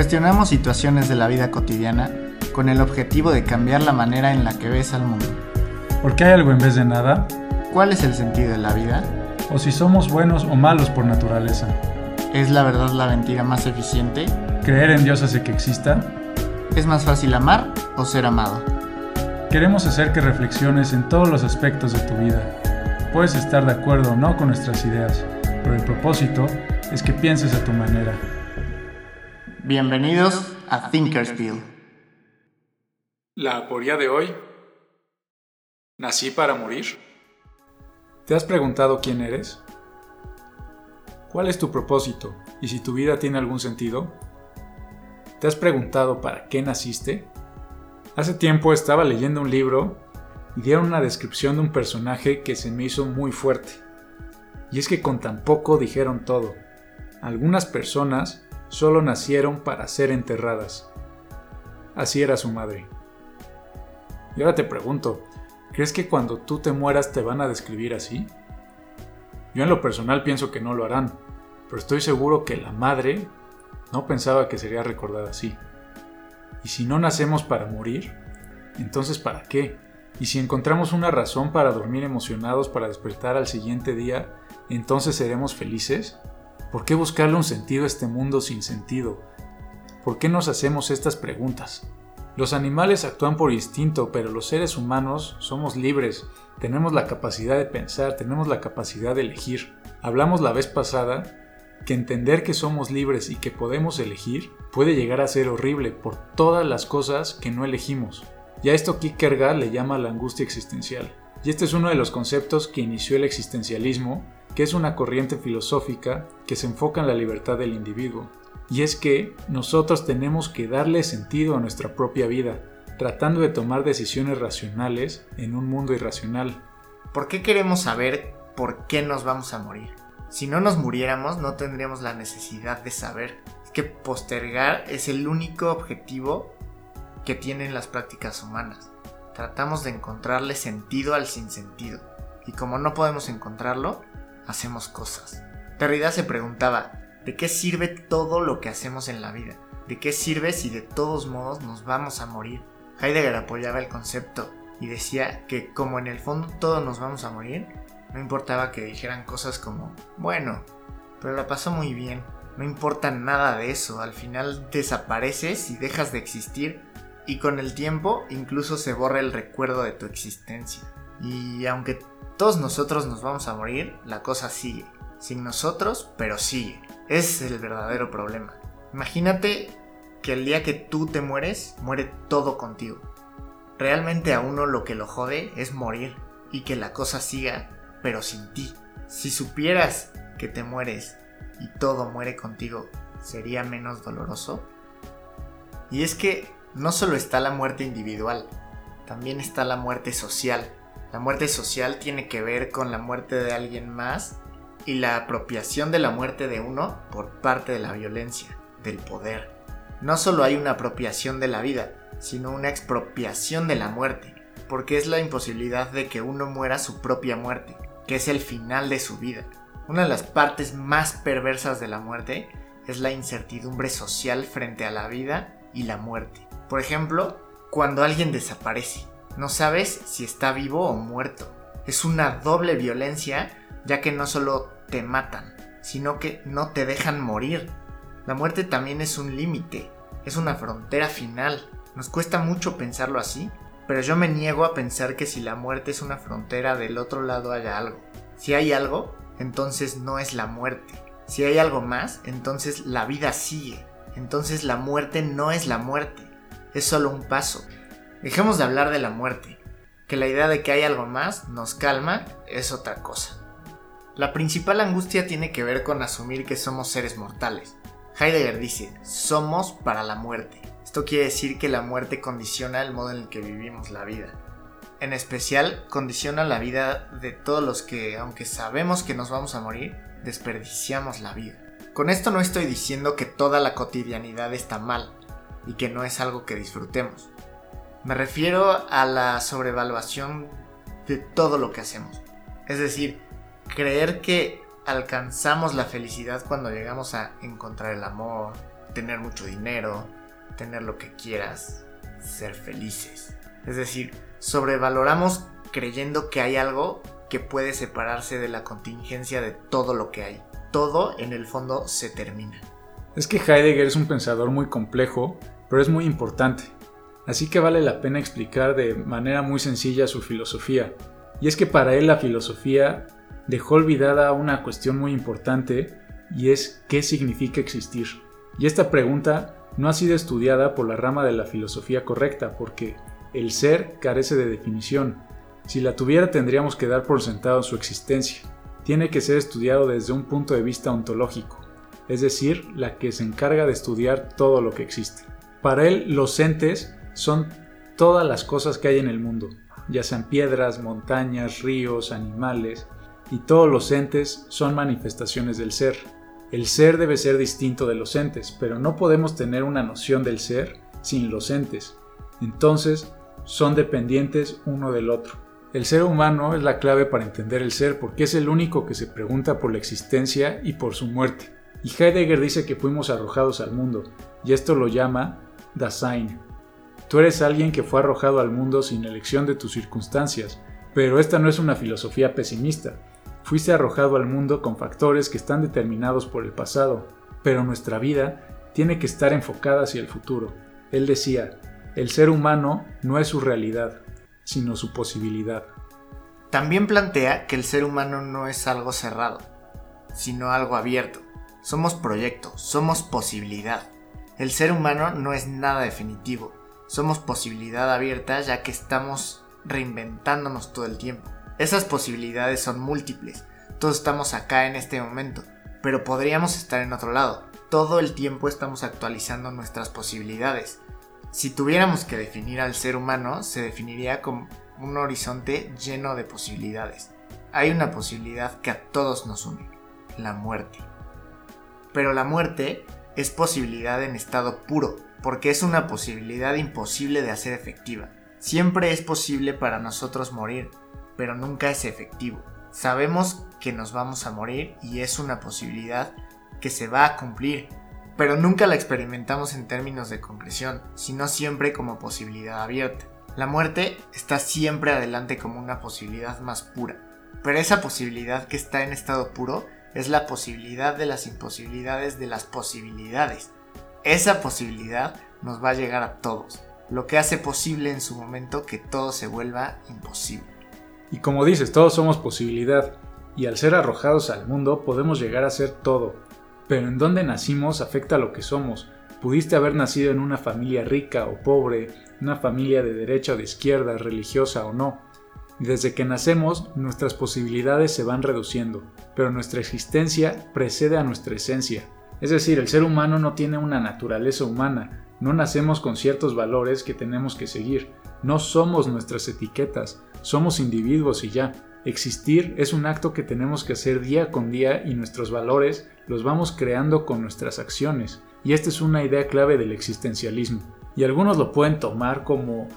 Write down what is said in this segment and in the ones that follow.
Cuestionamos situaciones de la vida cotidiana con el objetivo de cambiar la manera en la que ves al mundo. ¿Por qué hay algo en vez de nada? ¿Cuál es el sentido de la vida? ¿O si somos buenos o malos por naturaleza? ¿Es la verdad la mentira más eficiente? ¿Creer en Dios hace que exista? ¿Es más fácil amar o ser amado? Queremos hacer que reflexiones en todos los aspectos de tu vida. Puedes estar de acuerdo o no con nuestras ideas, pero el propósito es que pienses a tu manera. Bienvenidos a Thinkersville. La aporía de hoy. ¿Nací para morir? ¿Te has preguntado quién eres? ¿Cuál es tu propósito y si tu vida tiene algún sentido? ¿Te has preguntado para qué naciste? Hace tiempo estaba leyendo un libro y dieron una descripción de un personaje que se me hizo muy fuerte. Y es que con tan poco dijeron todo. Algunas personas solo nacieron para ser enterradas. Así era su madre. Y ahora te pregunto, ¿crees que cuando tú te mueras te van a describir así? Yo en lo personal pienso que no lo harán, pero estoy seguro que la madre no pensaba que sería recordada así. ¿Y si no nacemos para morir? Entonces ¿para qué? ¿Y si encontramos una razón para dormir emocionados para despertar al siguiente día, entonces seremos felices? ¿Por qué buscarle un sentido a este mundo sin sentido? ¿Por qué nos hacemos estas preguntas? Los animales actúan por instinto, pero los seres humanos somos libres, tenemos la capacidad de pensar, tenemos la capacidad de elegir. Hablamos la vez pasada que entender que somos libres y que podemos elegir puede llegar a ser horrible por todas las cosas que no elegimos. Y a esto Kierkegaard le llama la angustia existencial. Y este es uno de los conceptos que inició el existencialismo que es una corriente filosófica que se enfoca en la libertad del individuo. Y es que nosotros tenemos que darle sentido a nuestra propia vida, tratando de tomar decisiones racionales en un mundo irracional. ¿Por qué queremos saber por qué nos vamos a morir? Si no nos muriéramos no tendríamos la necesidad de saber. Es que postergar es el único objetivo que tienen las prácticas humanas. Tratamos de encontrarle sentido al sinsentido. Y como no podemos encontrarlo, hacemos cosas. Derrida se preguntaba, ¿de qué sirve todo lo que hacemos en la vida? ¿De qué sirve si de todos modos nos vamos a morir? Heidegger apoyaba el concepto y decía que como en el fondo todos nos vamos a morir, no importaba que dijeran cosas como, bueno, pero la pasó muy bien, no importa nada de eso, al final desapareces y dejas de existir y con el tiempo incluso se borra el recuerdo de tu existencia. Y aunque todos nosotros nos vamos a morir, la cosa sigue. Sin nosotros, pero sigue. Ese es el verdadero problema. Imagínate que el día que tú te mueres, muere todo contigo. Realmente a uno lo que lo jode es morir y que la cosa siga, pero sin ti. Si supieras que te mueres y todo muere contigo, ¿sería menos doloroso? Y es que no solo está la muerte individual, también está la muerte social la muerte social tiene que ver con la muerte de alguien más y la apropiación de la muerte de uno por parte de la violencia, del poder. No solo hay una apropiación de la vida, sino una expropiación de la muerte, porque es la imposibilidad de que uno muera su propia muerte, que es el final de su vida. Una de las partes más perversas de la muerte es la incertidumbre social frente a la vida y la muerte. Por ejemplo, cuando alguien desaparece. No sabes si está vivo o muerto. Es una doble violencia ya que no solo te matan, sino que no te dejan morir. La muerte también es un límite, es una frontera final. Nos cuesta mucho pensarlo así, pero yo me niego a pensar que si la muerte es una frontera del otro lado haya algo. Si hay algo, entonces no es la muerte. Si hay algo más, entonces la vida sigue. Entonces la muerte no es la muerte, es solo un paso. Dejemos de hablar de la muerte, que la idea de que hay algo más nos calma es otra cosa. La principal angustia tiene que ver con asumir que somos seres mortales. Heidegger dice, somos para la muerte. Esto quiere decir que la muerte condiciona el modo en el que vivimos la vida. En especial, condiciona la vida de todos los que, aunque sabemos que nos vamos a morir, desperdiciamos la vida. Con esto no estoy diciendo que toda la cotidianidad está mal y que no es algo que disfrutemos. Me refiero a la sobrevaluación de todo lo que hacemos. Es decir, creer que alcanzamos la felicidad cuando llegamos a encontrar el amor, tener mucho dinero, tener lo que quieras, ser felices. Es decir, sobrevaloramos creyendo que hay algo que puede separarse de la contingencia de todo lo que hay. Todo en el fondo se termina. Es que Heidegger es un pensador muy complejo, pero es muy importante. Así que vale la pena explicar de manera muy sencilla su filosofía. Y es que para él la filosofía dejó olvidada una cuestión muy importante y es qué significa existir. Y esta pregunta no ha sido estudiada por la rama de la filosofía correcta porque el ser carece de definición. Si la tuviera tendríamos que dar por sentado su existencia. Tiene que ser estudiado desde un punto de vista ontológico, es decir, la que se encarga de estudiar todo lo que existe. Para él, los entes son todas las cosas que hay en el mundo, ya sean piedras, montañas, ríos, animales, y todos los entes son manifestaciones del ser. El ser debe ser distinto de los entes, pero no podemos tener una noción del ser sin los entes. Entonces, son dependientes uno del otro. El ser humano es la clave para entender el ser porque es el único que se pregunta por la existencia y por su muerte. Y Heidegger dice que fuimos arrojados al mundo, y esto lo llama Dasein. Tú eres alguien que fue arrojado al mundo sin elección de tus circunstancias, pero esta no es una filosofía pesimista. Fuiste arrojado al mundo con factores que están determinados por el pasado, pero nuestra vida tiene que estar enfocada hacia el futuro. Él decía, el ser humano no es su realidad, sino su posibilidad. También plantea que el ser humano no es algo cerrado, sino algo abierto. Somos proyecto, somos posibilidad. El ser humano no es nada definitivo, somos posibilidad abierta ya que estamos reinventándonos todo el tiempo. Esas posibilidades son múltiples. Todos estamos acá en este momento, pero podríamos estar en otro lado. Todo el tiempo estamos actualizando nuestras posibilidades. Si tuviéramos que definir al ser humano, se definiría como un horizonte lleno de posibilidades. Hay una posibilidad que a todos nos une, la muerte. Pero la muerte es posibilidad en estado puro, porque es una posibilidad imposible de hacer efectiva. Siempre es posible para nosotros morir, pero nunca es efectivo. Sabemos que nos vamos a morir y es una posibilidad que se va a cumplir, pero nunca la experimentamos en términos de concreción, sino siempre como posibilidad abierta. La muerte está siempre adelante como una posibilidad más pura, pero esa posibilidad que está en estado puro es la posibilidad de las imposibilidades de las posibilidades. Esa posibilidad nos va a llegar a todos, lo que hace posible en su momento que todo se vuelva imposible. Y como dices, todos somos posibilidad, y al ser arrojados al mundo podemos llegar a ser todo. Pero en dónde nacimos afecta a lo que somos. Pudiste haber nacido en una familia rica o pobre, una familia de derecha o de izquierda, religiosa o no. Desde que nacemos, nuestras posibilidades se van reduciendo, pero nuestra existencia precede a nuestra esencia. Es decir, el ser humano no tiene una naturaleza humana, no nacemos con ciertos valores que tenemos que seguir, no somos nuestras etiquetas, somos individuos y ya. Existir es un acto que tenemos que hacer día con día y nuestros valores los vamos creando con nuestras acciones. Y esta es una idea clave del existencialismo. Y algunos lo pueden tomar como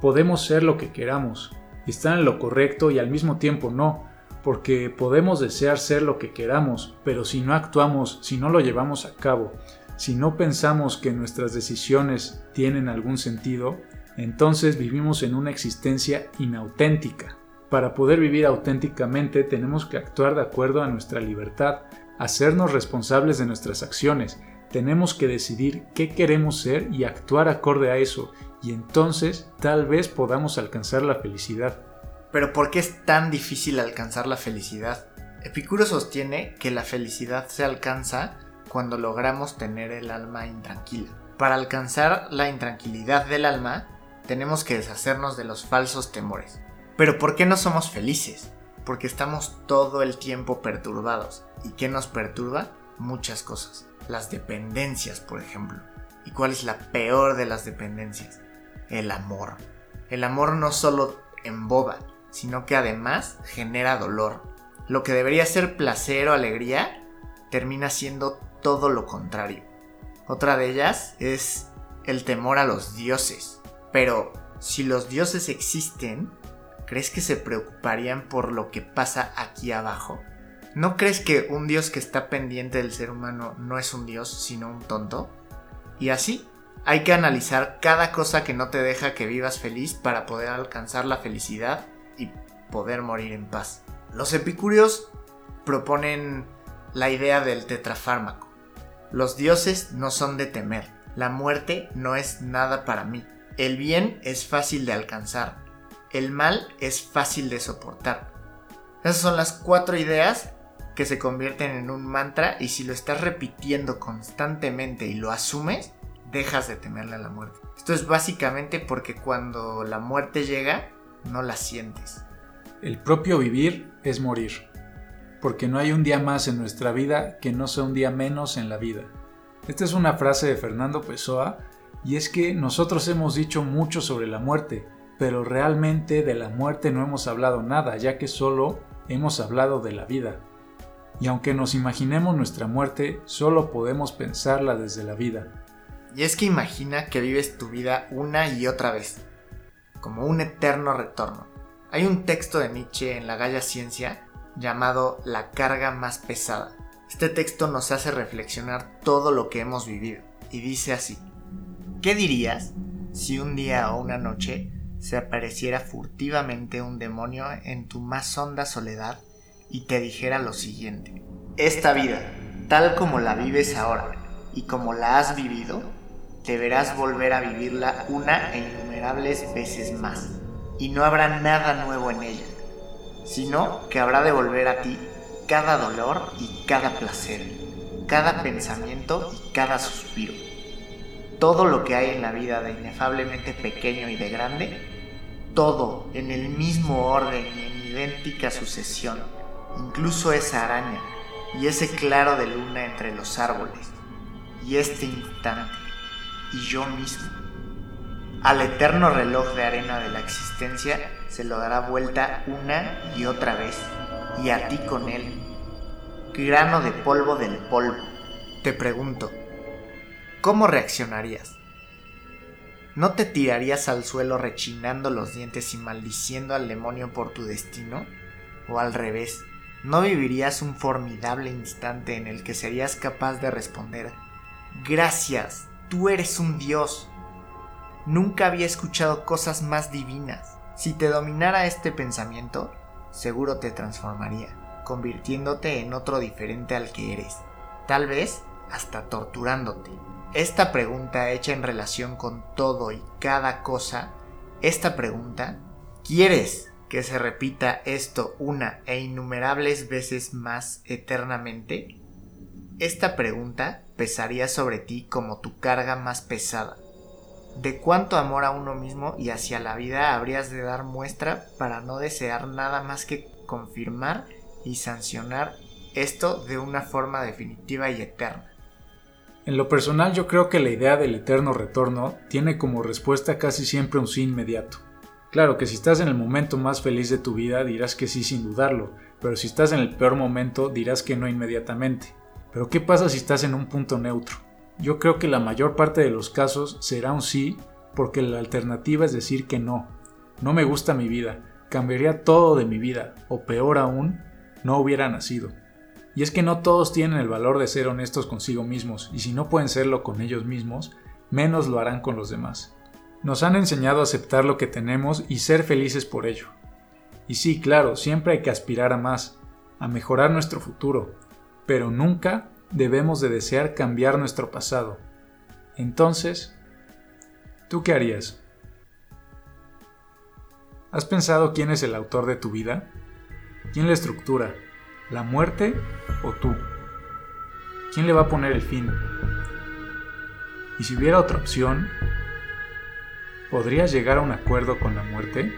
podemos ser lo que queramos, estar en lo correcto y al mismo tiempo no, porque podemos desear ser lo que queramos, pero si no actuamos, si no lo llevamos a cabo, si no pensamos que nuestras decisiones tienen algún sentido, entonces vivimos en una existencia inauténtica. Para poder vivir auténticamente tenemos que actuar de acuerdo a nuestra libertad, hacernos responsables de nuestras acciones, tenemos que decidir qué queremos ser y actuar acorde a eso, y entonces tal vez podamos alcanzar la felicidad. Pero ¿por qué es tan difícil alcanzar la felicidad? Epicuro sostiene que la felicidad se alcanza cuando logramos tener el alma intranquila. Para alcanzar la intranquilidad del alma, tenemos que deshacernos de los falsos temores. Pero ¿por qué no somos felices? Porque estamos todo el tiempo perturbados. ¿Y qué nos perturba? Muchas cosas. Las dependencias, por ejemplo. ¿Y cuál es la peor de las dependencias? El amor. El amor no solo emboba, sino que además genera dolor. Lo que debería ser placer o alegría termina siendo todo lo contrario. Otra de ellas es el temor a los dioses. Pero si los dioses existen, ¿crees que se preocuparían por lo que pasa aquí abajo? ¿No crees que un dios que está pendiente del ser humano no es un dios, sino un tonto? Y así, hay que analizar cada cosa que no te deja que vivas feliz para poder alcanzar la felicidad poder morir en paz. Los epicúreos proponen la idea del tetrafármaco. Los dioses no son de temer, la muerte no es nada para mí, el bien es fácil de alcanzar, el mal es fácil de soportar. Esas son las cuatro ideas que se convierten en un mantra y si lo estás repitiendo constantemente y lo asumes, dejas de temerle a la muerte. Esto es básicamente porque cuando la muerte llega, no la sientes. El propio vivir es morir, porque no hay un día más en nuestra vida que no sea un día menos en la vida. Esta es una frase de Fernando Pessoa y es que nosotros hemos dicho mucho sobre la muerte, pero realmente de la muerte no hemos hablado nada, ya que solo hemos hablado de la vida. Y aunque nos imaginemos nuestra muerte, solo podemos pensarla desde la vida. Y es que imagina que vives tu vida una y otra vez, como un eterno retorno. Hay un texto de Nietzsche en la Galla Ciencia llamado La carga más pesada. Este texto nos hace reflexionar todo lo que hemos vivido y dice así, ¿qué dirías si un día o una noche se apareciera furtivamente un demonio en tu más honda soledad y te dijera lo siguiente. Esta vida, tal como la vives ahora y como la has vivido, deberás volver a vivirla una e innumerables veces más. Y no habrá nada nuevo en ella, sino que habrá de volver a ti cada dolor y cada placer, cada pensamiento y cada suspiro. Todo lo que hay en la vida de inefablemente pequeño y de grande, todo en el mismo orden y en idéntica sucesión incluso esa araña y ese claro de luna entre los árboles, y este instante, y yo mismo. Al eterno reloj de arena de la existencia se lo dará vuelta una y otra vez, y a ti con él. Grano de polvo del polvo. Te pregunto, ¿cómo reaccionarías? ¿No te tirarías al suelo rechinando los dientes y maldiciendo al demonio por tu destino? ¿O al revés? no vivirías un formidable instante en el que serías capaz de responder, gracias, tú eres un dios. Nunca había escuchado cosas más divinas. Si te dominara este pensamiento, seguro te transformaría, convirtiéndote en otro diferente al que eres, tal vez hasta torturándote. Esta pregunta hecha en relación con todo y cada cosa, esta pregunta, ¿quieres que se repita esto una e innumerables veces más eternamente? Esta pregunta pesaría sobre ti como tu carga más pesada. ¿De cuánto amor a uno mismo y hacia la vida habrías de dar muestra para no desear nada más que confirmar y sancionar esto de una forma definitiva y eterna? En lo personal yo creo que la idea del eterno retorno tiene como respuesta casi siempre un sí inmediato. Claro que si estás en el momento más feliz de tu vida dirás que sí sin dudarlo, pero si estás en el peor momento dirás que no inmediatamente. Pero ¿qué pasa si estás en un punto neutro? Yo creo que la mayor parte de los casos será un sí porque la alternativa es decir que no. No me gusta mi vida, cambiaría todo de mi vida, o peor aún, no hubiera nacido. Y es que no todos tienen el valor de ser honestos consigo mismos, y si no pueden serlo con ellos mismos, menos lo harán con los demás. Nos han enseñado a aceptar lo que tenemos y ser felices por ello. Y sí, claro, siempre hay que aspirar a más, a mejorar nuestro futuro, pero nunca debemos de desear cambiar nuestro pasado. Entonces, ¿tú qué harías? ¿Has pensado quién es el autor de tu vida? ¿Quién la estructura? ¿La muerte o tú? ¿Quién le va a poner el fin? Y si hubiera otra opción, ¿Podrías llegar a un acuerdo con la muerte?